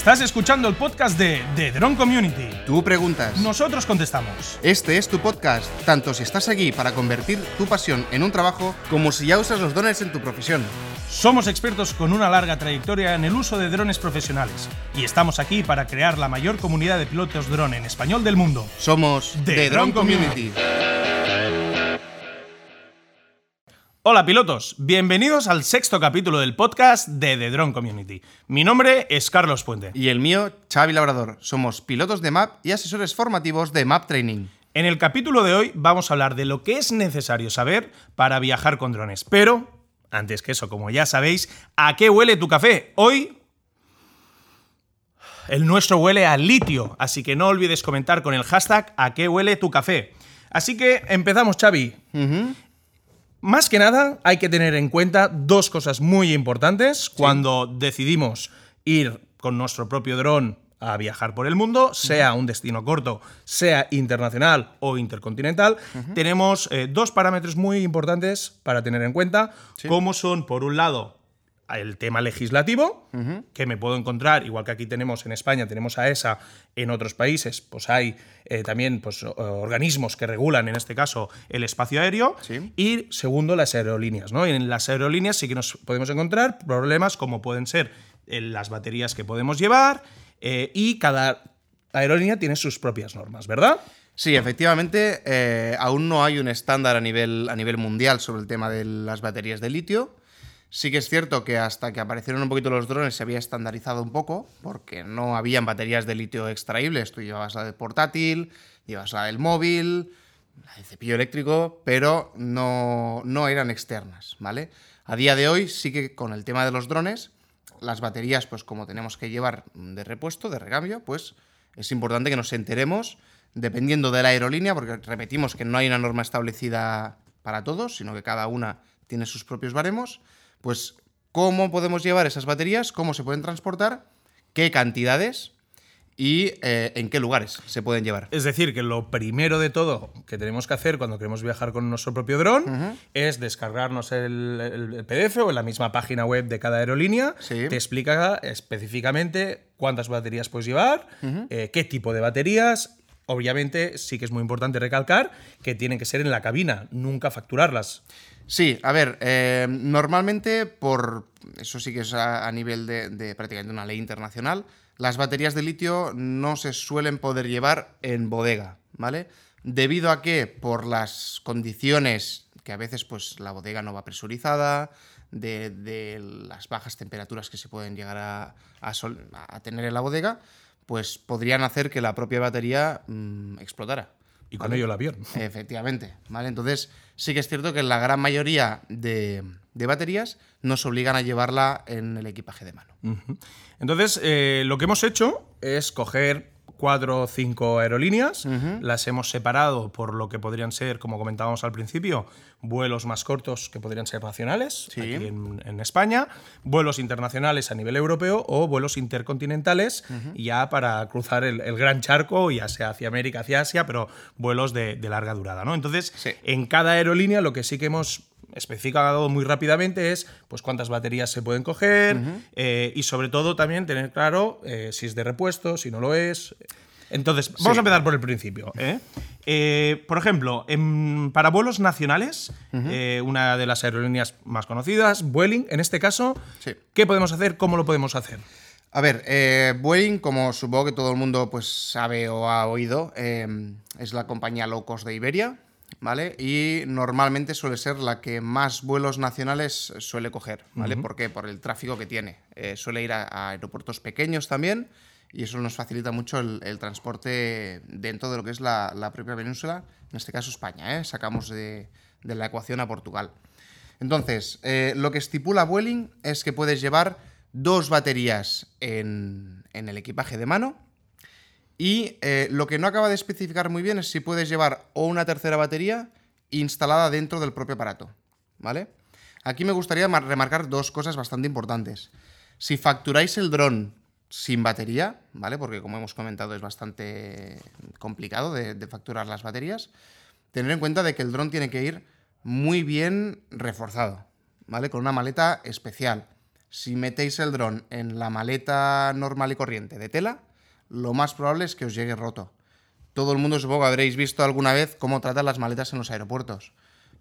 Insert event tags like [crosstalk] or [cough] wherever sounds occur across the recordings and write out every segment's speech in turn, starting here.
Estás escuchando el podcast de The Drone Community. Tú preguntas. Nosotros contestamos. Este es tu podcast, tanto si estás aquí para convertir tu pasión en un trabajo, como si ya usas los drones en tu profesión. Somos expertos con una larga trayectoria en el uso de drones profesionales y estamos aquí para crear la mayor comunidad de pilotos drone en español del mundo. Somos The The, Drone Drone Community. Hola pilotos, bienvenidos al sexto capítulo del podcast de The Drone Community. Mi nombre es Carlos Puente. Y el mío, Xavi Labrador. Somos pilotos de MAP y asesores formativos de MAP Training. En el capítulo de hoy vamos a hablar de lo que es necesario saber para viajar con drones. Pero, antes que eso, como ya sabéis, ¿a qué huele tu café? Hoy el nuestro huele a litio, así que no olvides comentar con el hashtag ¿a qué huele tu café? Así que empezamos, Xavi. Más que nada, hay que tener en cuenta dos cosas muy importantes. Cuando decidimos ir con nuestro propio dron a viajar por el mundo, sea un destino corto, sea internacional o intercontinental. Tenemos eh, dos parámetros muy importantes para tener en cuenta, como son, por un lado, el tema legislativo, que me puedo encontrar, igual que aquí tenemos en España, tenemos a ESA, en otros países, pues hay eh, también pues, organismos que regulan, en este caso, el espacio aéreo. Sí. Y segundo, las aerolíneas. ¿no? Y en las aerolíneas sí que nos podemos encontrar problemas como pueden ser eh, las baterías que podemos llevar eh, y cada aerolínea tiene sus propias normas, ¿verdad? Sí, efectivamente, eh, aún no hay un estándar a nivel, a nivel mundial sobre el tema de las baterías de litio. Sí que es cierto que hasta que aparecieron un poquito los drones se había estandarizado un poco, porque no habían baterías de litio extraíbles. Tú llevabas la de portátil, llevas la del móvil, la de cepillo eléctrico, pero no, no eran externas, ¿vale? A día de hoy sí que con el tema de los drones, las baterías, pues como tenemos que llevar de repuesto, de recambio, pues es importante que nos enteremos, dependiendo de la aerolínea, porque repetimos que no hay una norma establecida para todos, sino que cada una tiene sus propios baremos, pues cómo podemos llevar esas baterías, cómo se pueden transportar, qué cantidades y eh, en qué lugares se pueden llevar. Es decir, que lo primero de todo que tenemos que hacer cuando queremos viajar con nuestro propio dron es descargarnos el, PDF o en la misma página web de cada aerolínea. Sí. Te explica específicamente cuántas baterías puedes llevar, eh, qué tipo de baterías. Obviamente, sí que es muy importante recalcar que tienen que ser en la cabina, nunca facturarlas. Sí, a ver, eh, normalmente por, eso sí que es a, nivel de, prácticamente una ley internacional, las baterías de litio no se suelen poder llevar en bodega, ¿vale? Debido a que por las condiciones que a veces pues la bodega no va presurizada, de, las bajas temperaturas que se pueden llegar a tener en la bodega, pues podrían hacer que la propia batería mm, explotara. Y con ¿vale? ello el avión. Efectivamente, ¿vale? Entonces, sí que es cierto que la gran mayoría de, de baterías nos obligan a llevarla en el equipaje de mano. Entonces, eh, lo que hemos hecho es coger cuatro o cinco aerolíneas, las hemos separado por lo que podrían ser, como comentábamos al principio, vuelos más cortos que podrían ser nacionales Sí. aquí en, en España, vuelos internacionales a nivel europeo o vuelos intercontinentales ya para cruzar el, el gran charco, ya sea hacia América, hacia Asia, pero vuelos de, de larga durada. ¿no? Entonces, Sí. en cada aerolínea lo que sí que hemos especificado muy rápidamente es pues cuántas baterías se pueden coger eh, y sobre todo también tener claro eh, si es de repuesto, si no lo es. Entonces, vamos a empezar por el principio. ¿eh? Por ejemplo, en- para vuelos nacionales, una de las aerolíneas más conocidas, Vueling, en este caso, Sí. ¿qué podemos hacer? ¿Cómo lo podemos hacer? A ver, eh, Boeing, como supongo que todo el mundo pues, sabe o ha oído, eh, es la compañía low cost de Iberia, ¿vale? Y normalmente suele ser la que más vuelos nacionales suele coger, ¿vale? ¿Por qué? Por el tráfico que tiene. Eh, suele ir a, a aeropuertos pequeños también y eso nos facilita mucho el, el transporte dentro de lo que es la, la propia península, en este caso España, ¿eh? Sacamos de, de la ecuación a Portugal. Entonces, eh, lo que estipula Vueling es que puedes llevar dos baterías en, en el equipaje de mano y eh, lo que no acaba de especificar muy bien es si puedes llevar o una tercera batería instalada dentro del propio aparato, ¿vale? Aquí me gustaría mar- remarcar dos cosas bastante importantes. Si facturáis el dron sin batería, ¿vale? Porque como hemos comentado es bastante complicado de, de facturar las baterías, tener en cuenta de que el dron tiene que ir muy bien reforzado, ¿vale? Con una maleta especial. si metéis el dron en la maleta normal y corriente de tela, lo más probable es que os llegue roto. Todo el mundo supongo que habréis visto alguna vez cómo tratan las maletas en los aeropuertos.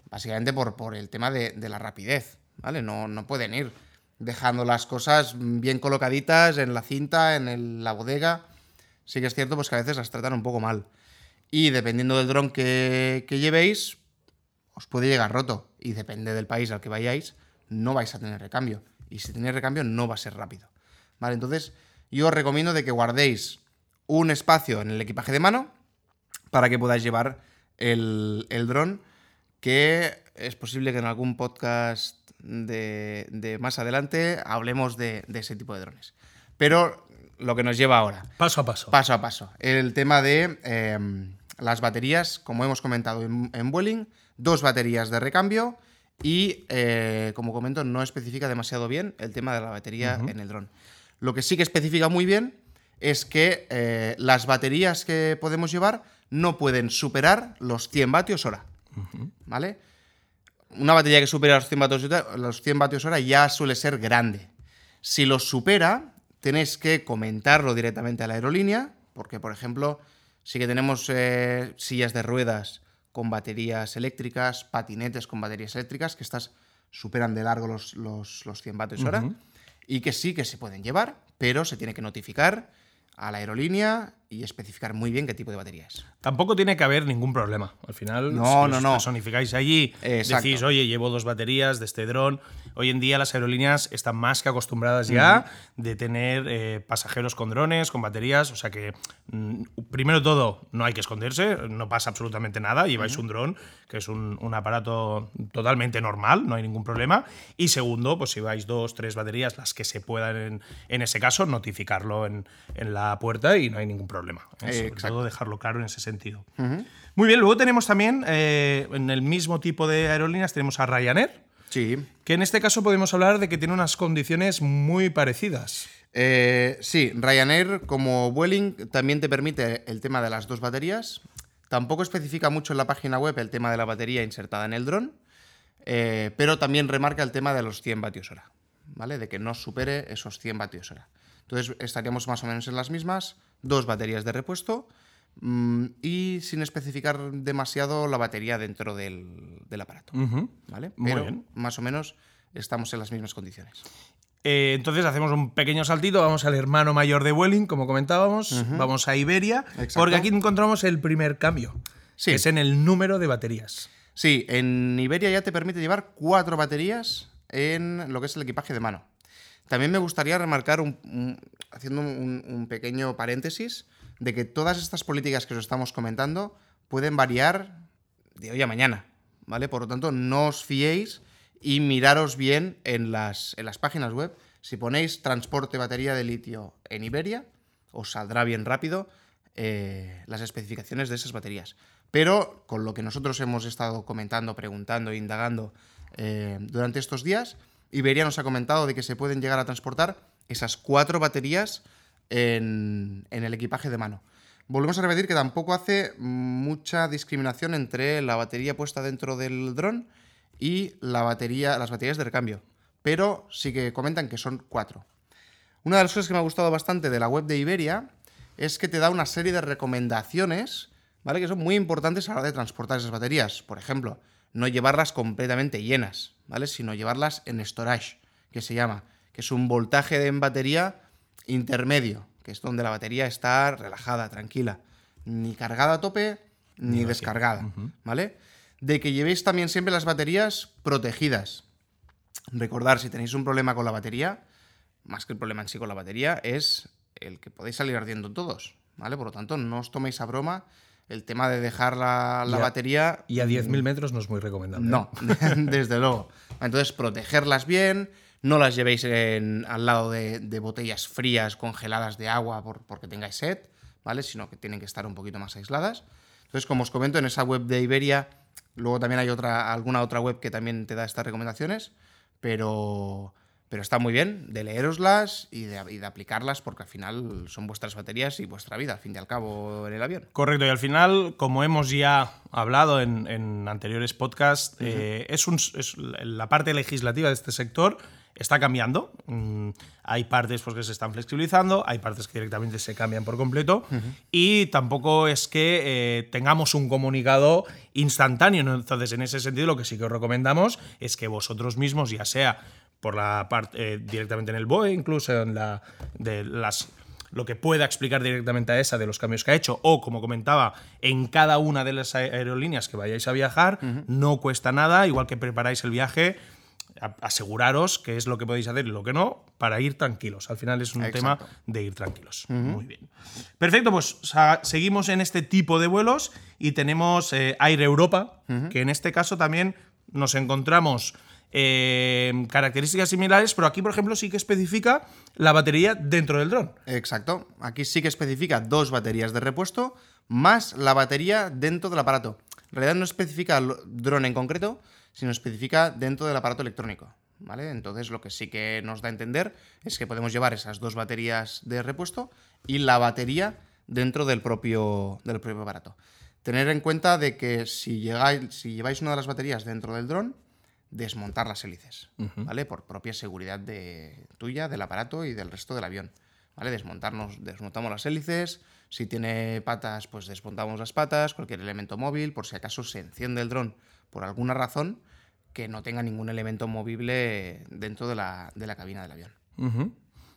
Básicamente por, por el tema de, de la rapidez, ¿vale? No, no pueden ir dejando las cosas bien colocaditas en la cinta, en la bodega. Sí que es cierto pues, que a veces las tratan un poco mal. Y dependiendo del dron que, que llevéis, os puede llegar roto. Y depende del país al que vayáis, no vais a tener recambio. Y si tenéis recambio, no va a ser rápido. ¿Vale? Entonces, yo os recomiendo de que guardéis un espacio en el equipaje de mano para que podáis llevar el, el dron, que es posible que en algún podcast de, de más adelante hablemos de, de ese tipo de drones. Pero lo que nos lleva ahora, Paso a paso. paso a paso, el tema de eh, las baterías, como hemos comentado en, en Vueling, dos baterías de recambio y, eh, como comento, no especifica demasiado bien el tema de la batería en el dron. Lo que sí que especifica muy bien es que eh, las baterías que podemos llevar no pueden superar los 100 vatios hora. ¿Vale? Una batería que supera los 100 vatios hora, los 100 vatios hora ya suele ser grande. Si los supera, tenéis que comentarlo directamente a la aerolínea, porque, por ejemplo, sí que tenemos eh, sillas de ruedas con baterías eléctricas, patinetes con baterías eléctricas, que estas superan de largo los, los, los 100 vatios hora, y que sí que se pueden llevar, pero se tiene que notificar a la aerolínea y especificar muy bien qué tipo de batería es. Tampoco tiene que haber ningún problema. Al final, No, si no, os no. personificáis allí, Exacto. decís, oye, llevo dos baterías de este dron. Hoy en día las aerolíneas están más que acostumbradas ya de tener eh, pasajeros con drones, con baterías. O sea que, mm, primero todo, no hay que esconderse, no pasa absolutamente nada. Lleváis un dron, que es un, un aparato totalmente normal, no hay ningún problema. Y segundo, pues si vais dos, tres baterías, las que se puedan en, en ese caso, notificarlo en, en la puerta y no hay ningún problema. ¿Eh? Eh, Sobre exacto. todo dejarlo claro en ese sentido. Muy bien, luego tenemos también, eh, en el mismo tipo de aerolíneas, tenemos a Ryanair, Sí. que en este caso podemos hablar de que tiene unas condiciones muy parecidas. Eh, sí, Ryanair, como Vueling, también te permite el tema de las dos baterías. Tampoco especifica mucho en la página web el tema de la batería insertada en el dron, eh, pero también remarca el tema de los 100 vatios hora, ¿vale? De que no supere esos 100 vatios hora. Entonces estaríamos más o menos en las mismas, dos baterías de repuesto mm, y sin especificar demasiado la batería dentro del, del aparato. ¿vale? Muy Pero bien. más o menos estamos en las mismas condiciones. Eh, entonces hacemos un pequeño saltito, vamos al hermano mayor de Vueling, como comentábamos, vamos a Iberia, Exacto. porque aquí encontramos el primer cambio, Sí. que es en el número de baterías. Sí, en Iberia ya te permite llevar cuatro baterías en lo que es el equipaje de mano. También me gustaría remarcar, un- haciendo un, pequeño paréntesis, de que todas estas políticas que os estamos comentando pueden variar de hoy a mañana, ¿vale? Por lo tanto, no os fiéis y miraros bien en las, en las páginas web. Si ponéis transporte batería de litio en Iberia, os saldrá bien rápido eh, las especificaciones de esas baterías. Pero con lo que nosotros hemos estado comentando, preguntando, indagando eh, durante estos días, Iberia nos ha comentado de que se pueden llegar a transportar esas cuatro baterías en, el equipaje de mano. Volvemos a repetir que tampoco hace mucha discriminación entre la batería puesta dentro del dron y las baterías de recambio. Pero sí que comentan que son cuatro. Una de las cosas que me ha gustado bastante de la web de Iberia es que te da una serie de recomendaciones, ¿vale? Que son muy importantes a la hora de transportar esas baterías. Por ejemplo, no llevarlas completamente llenas, ¿vale? Sino llevarlas en storage, que se llama, que es un voltaje de en batería intermedio, que es donde la batería está relajada, tranquila, ni cargada a tope ni descargada, ¿vale? De que llevéis también siempre las baterías protegidas. Recordar, si tenéis un problema con la batería, más que el problema en sí con la batería, es el que podéis salir ardiendo todos, ¿vale? Por lo tanto, no os toméis a broma el tema de dejar la, la Y a- batería Y a 10.000 metros no es muy recomendable. no, [laughs] [laughs] desde luego. Entonces, protegerlas bien, no las llevéis en- al lado de, de botellas frías, congeladas de agua por- porque tengáis sed, ¿vale? Sino que tienen que estar un poquito más aisladas. Entonces, como os comento, en esa web de Iberia, luego también hay otra, alguna otra web que también te da estas recomendaciones, pero, pero está muy bien de leeroslas y de, y de aplicarlas porque al final son vuestras baterías y vuestra vida, al fin y al cabo, en el avión. Correcto, y al final, como hemos ya hablado en, en anteriores podcasts, eh, es, un- es la parte legislativa de este sector está cambiando. Mm, hay partes pues, que se están flexibilizando, hay partes que directamente se cambian por completo y tampoco es que eh, tengamos un comunicado instantáneo. Entonces, en ese sentido, lo que sí que os recomendamos es que vosotros mismos, ya sea por la parte eh, directamente en el BOE, incluso en la de las lo que pueda explicar directamente a esa de los cambios que ha hecho, o como comentaba, en cada una de las aerolíneas que vayáis a viajar, no cuesta nada, igual que preparáis el viaje, aseguraros qué es lo que podéis hacer y lo que no, para ir tranquilos. Al final es un tema de ir tranquilos. Muy bien. Perfecto, pues seguimos en este tipo de vuelos y tenemos eh, Aire Europa, que en este caso también nos encontramos eh, características similares, pero aquí, por ejemplo, sí que especifica la batería dentro del dron. Exacto. Aquí sí que especifica dos baterías de repuesto más la batería dentro del aparato. En realidad no especifica el dron en concreto, sino especifica dentro del aparato electrónico. ¿Vale? Entonces lo que sí que nos da a entender es que podemos llevar esas dos baterías de repuesto y la batería dentro del propio, del propio aparato. Tener en cuenta de que si, llegáis, si lleváis una de las baterías dentro del dron, desmontar las hélices, ¿vale? Por propia seguridad de, tuya, del aparato y del resto del avión, ¿vale? Desmontarnos, desmontamos las hélices, si tiene patas, pues desmontamos las patas, cualquier elemento móvil, por si acaso se enciende el dron por alguna razón, que no tenga ningún elemento movible dentro de la, cabina del avión.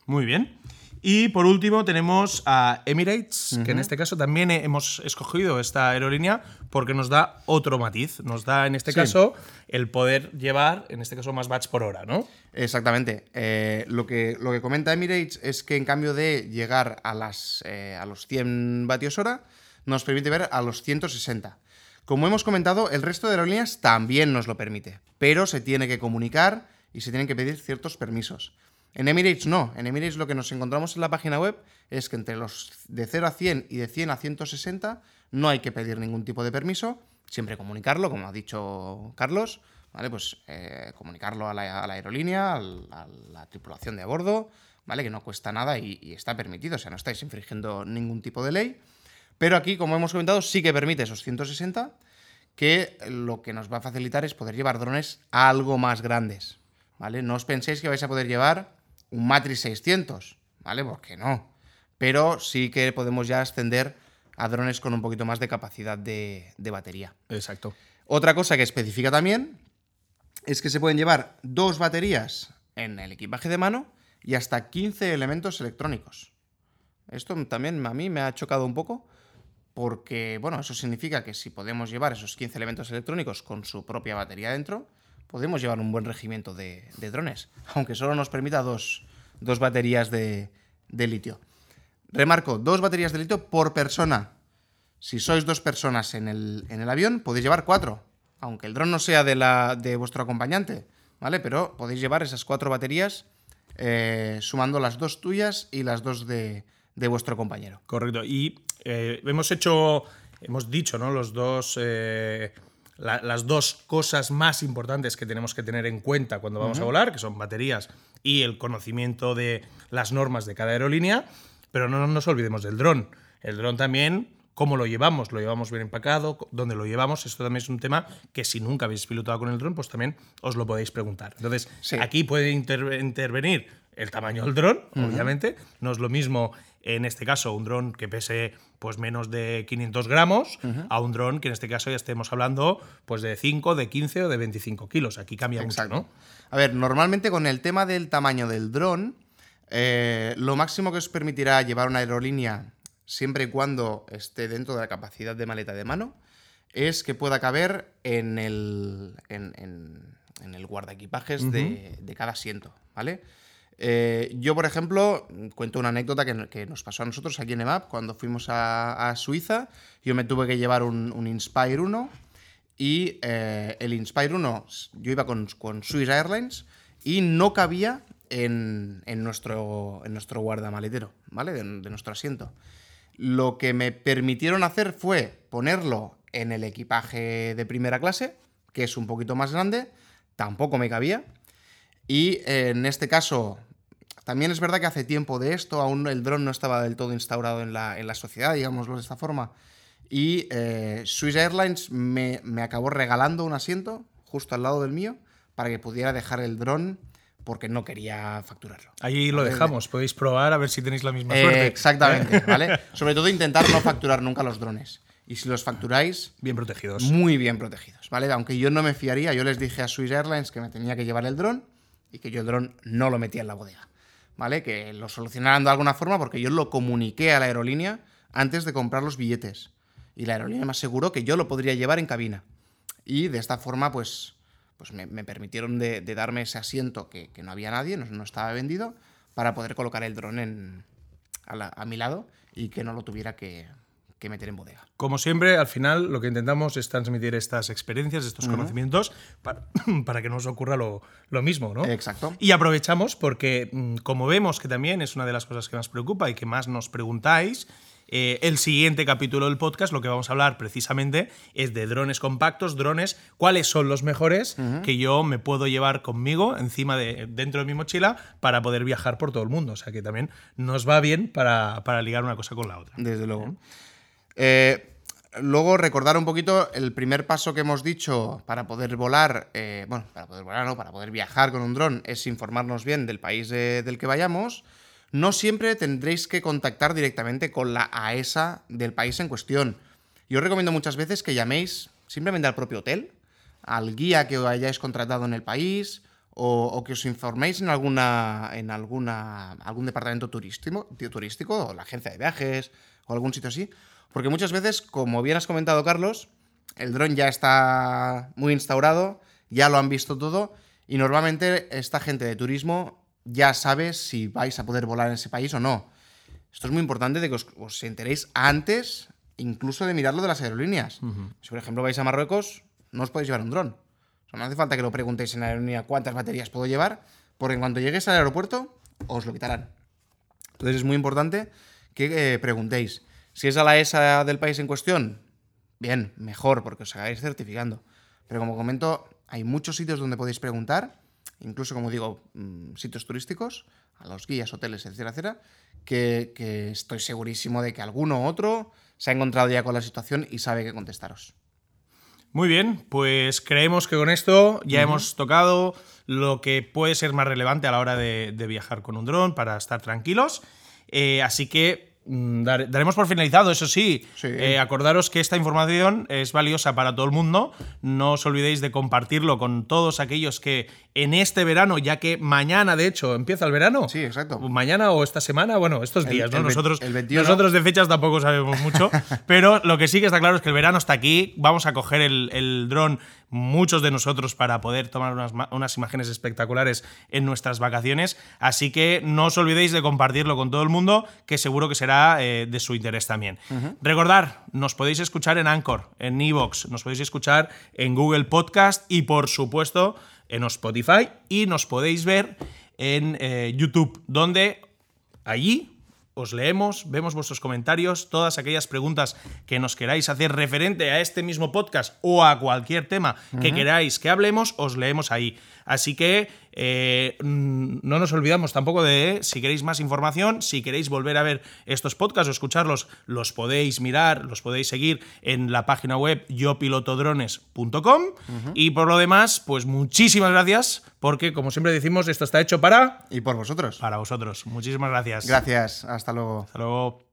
Muy bien. Y por último tenemos a Emirates, que en este caso también hemos escogido esta aerolínea porque nos da otro matiz. Nos da en este caso el poder llevar, en este caso, más watts por hora, ¿no? Exactamente. Eh, lo, que, lo que comenta Emirates es que en cambio de llegar a, las, eh, a los 100 vatios hora, nos permite ver a los 160. Como hemos comentado, el resto de aerolíneas también nos lo permite, pero se tiene que comunicar y se tienen que pedir ciertos permisos. En Emirates no, en Emirates lo que nos encontramos en la página web es que entre los de 0 a 100 y de 100 a 160 no hay que pedir ningún tipo de permiso, siempre comunicarlo, como ha dicho Carlos, ¿vale? Pues eh, comunicarlo a la, aerolínea, a la, tripulación de a bordo, ¿vale? Que no cuesta nada y, y, está permitido, o sea, no estáis infringiendo ningún tipo de ley. Pero aquí, como hemos comentado, sí que permite esos 160, que lo que nos va a facilitar es poder llevar drones algo más grandes, ¿vale? No os penséis que vais a poder llevar un Matrix 600, ¿vale? Porque no. Pero sí que podemos ya ascender a drones con un poquito más de capacidad de, batería. Exacto. Otra cosa que especifica también es que se pueden llevar dos baterías en el equipaje de mano y hasta 15 elementos electrónicos. Esto también a mí me ha chocado un poco porque, bueno, eso significa que si podemos llevar esos 15 elementos electrónicos con su propia batería dentro, podemos llevar un buen regimiento de, drones, aunque solo nos permita dos, baterías de, litio. Remarco, dos baterías de litio por persona. Si sois dos personas en el, avión, podéis llevar cuatro, aunque el dron no sea de, la, de vuestro acompañante, ¿vale? Pero podéis llevar esas cuatro baterías eh, sumando las dos tuyas y las dos de, vuestro compañero. Correcto. Y eh, hemos hecho, hemos dicho, ¿no? Los dos... Eh, las dos cosas más importantes que tenemos que tener en cuenta cuando vamos a volar, que son baterías y el conocimiento de las normas de cada aerolínea, pero no nos olvidemos del dron. El dron también, cómo lo llevamos, lo llevamos bien empacado, dónde lo llevamos, esto también es un tema que si nunca habéis pilotado con el dron, pues también os lo podéis preguntar. Entonces, aquí puede intervenir el tamaño del dron, obviamente, no es lo mismo en este caso un dron que pese pues menos de 500 gramos a un dron que en este caso ya estemos hablando pues de 5, de 15 o de 25 kilos. Aquí cambia mucho, ¿no? A ver, normalmente con el tema del tamaño del dron, eh, lo máximo que os permitirá llevar una aerolínea siempre y cuando esté dentro de la capacidad de maleta de mano es que pueda caber en el, en, el guarda equipajes de, de cada asiento, ¿vale? Eh, yo, por ejemplo, cuento una anécdota que, nos pasó a nosotros aquí en EMAP cuando fuimos a, Suiza. Yo me tuve que llevar un, Inspire 1 y eh, el Inspire 1, yo iba con, con Swiss Airlines y no cabía en, nuestro, en nuestro guardamaletero, ¿vale? De, de nuestro asiento. Lo que me permitieron hacer fue ponerlo en el equipaje de primera clase, que es un poquito más grande, tampoco me cabía. Y eh, en este caso, también es verdad que hace tiempo de esto, aún el dron no estaba del todo instaurado en la, en la sociedad, digámoslo de esta forma. Y eh, Swiss Airlines me, acabó regalando un asiento justo al lado del mío para que pudiera dejar el dron porque no quería facturarlo. Ahí lo dejamos, podéis probar a ver si tenéis la misma Eh, suerte. exactamente, [laughs] ¿vale? Sobre todo intentar no facturar nunca los drones. Y si los facturáis, Bien protegidos. muy bien protegidos, ¿vale? Aunque yo no me fiaría, yo les dije a Swiss Airlines que me tenía que llevar el dron y que yo el dron no lo metía en la bodega, ¿vale? Que lo solucionaran de alguna forma porque yo lo comuniqué a la aerolínea antes de comprar los billetes. Y la aerolínea me aseguró que yo lo podría llevar en cabina. Y de esta forma, pues, pues me, permitieron de, darme ese asiento que, que no había nadie, no, no estaba vendido, para poder colocar el dron a, la- a mi lado y que no lo tuviera que, que meter en bodega. Como siempre, al final lo que intentamos es transmitir estas experiencias, estos conocimientos, para, [clears throat] para que no os ocurra lo, lo mismo, ¿no? Exacto. Y aprovechamos porque, mm, como vemos que también es una de las cosas que más preocupa y que más nos preguntáis, eh, el siguiente capítulo del podcast lo que vamos a hablar precisamente es de drones compactos, drones, cuáles son los mejores que yo me puedo llevar conmigo encima de dentro de mi mochila para poder viajar por todo el mundo. O sea que también nos va bien para, para ligar una cosa con la otra. Desde luego. Eh, luego, recordar un poquito el primer paso que hemos dicho para poder volar, eh, bueno, para poder volar, no, para poder viajar con un dron, es informarnos bien del país de- del que vayamos. No siempre tendréis que contactar directamente con la AESA del país en cuestión. Yo os recomiendo muchas veces que llaméis simplemente al propio hotel, al guía que hayáis contratado en el país, o, o que os informéis en alguna en alguna algún departamento turístico, turístico o la agencia de viajes o algún sitio así, porque muchas veces, como bien has comentado Carlos, el dron ya está muy instaurado, ya lo han visto todo y normalmente esta gente de turismo ya sabe si vais a poder volar en ese país o no. Esto es muy importante de que os, os enteréis antes incluso de mirarlo de las aerolíneas. Si por ejemplo vais a Marruecos, no os podéis llevar un dron. O sea, no hace falta que lo preguntéis en la aerolínea cuántas baterías puedo llevar, porque en cuanto lleguéis al aeropuerto, os lo quitarán. Entonces es muy importante que eh, preguntéis. Si es a la ESA del país en cuestión, bien, mejor, porque os hagáis certificando. Pero como comento, hay muchos sitios donde podéis preguntar, incluso como digo, mm, sitios turísticos, a los guías, hoteles, etcétera, etcétera, que, que estoy segurísimo de que alguno u otro se ha encontrado ya con la situación y sabe qué contestaros. Muy bien, pues creemos que con esto ya hemos tocado lo que puede ser más relevante a la hora de, de viajar con un dron para estar tranquilos. Eh, así que dar- daremos por finalizado, eso sí. Sí. Eh, acordaros que esta información es valiosa para todo el mundo. No os olvidéis de compartirlo con todos aquellos que en este verano, ya que mañana, de hecho, empieza el verano. Sí, exacto. Mañana o esta semana, bueno, estos El- días, ¿no? el nosotros, el 21. nosotros de fechas tampoco sabemos mucho, [laughs] pero lo que sí que está claro es que el verano está aquí. Vamos a coger el, el dron, muchos de nosotros, para poder tomar unas, unas imágenes espectaculares en nuestras vacaciones. Así que no os olvidéis de compartirlo con todo el mundo, que seguro que será eh, de su interés también. Recordar, nos podéis escuchar en Anchor, en Evox, nos podéis escuchar en Google Podcast y, por supuesto, en Spotify y nos podéis ver en eh, YouTube, donde allí os leemos, vemos vuestros comentarios, todas aquellas preguntas que nos queráis hacer referente a este mismo podcast o a cualquier tema que queráis que hablemos, os leemos ahí. Así que eh, mm, no nos olvidamos tampoco de, si queréis más información, si queréis volver a ver estos podcasts o escucharlos, los podéis mirar, los podéis seguir en la página web yopilotodrones.com. Y por lo demás, pues muchísimas gracias, porque como siempre decimos, esto está hecho para, Y por vosotros. para vosotros. Muchísimas gracias. Gracias. Hasta luego. Hasta luego.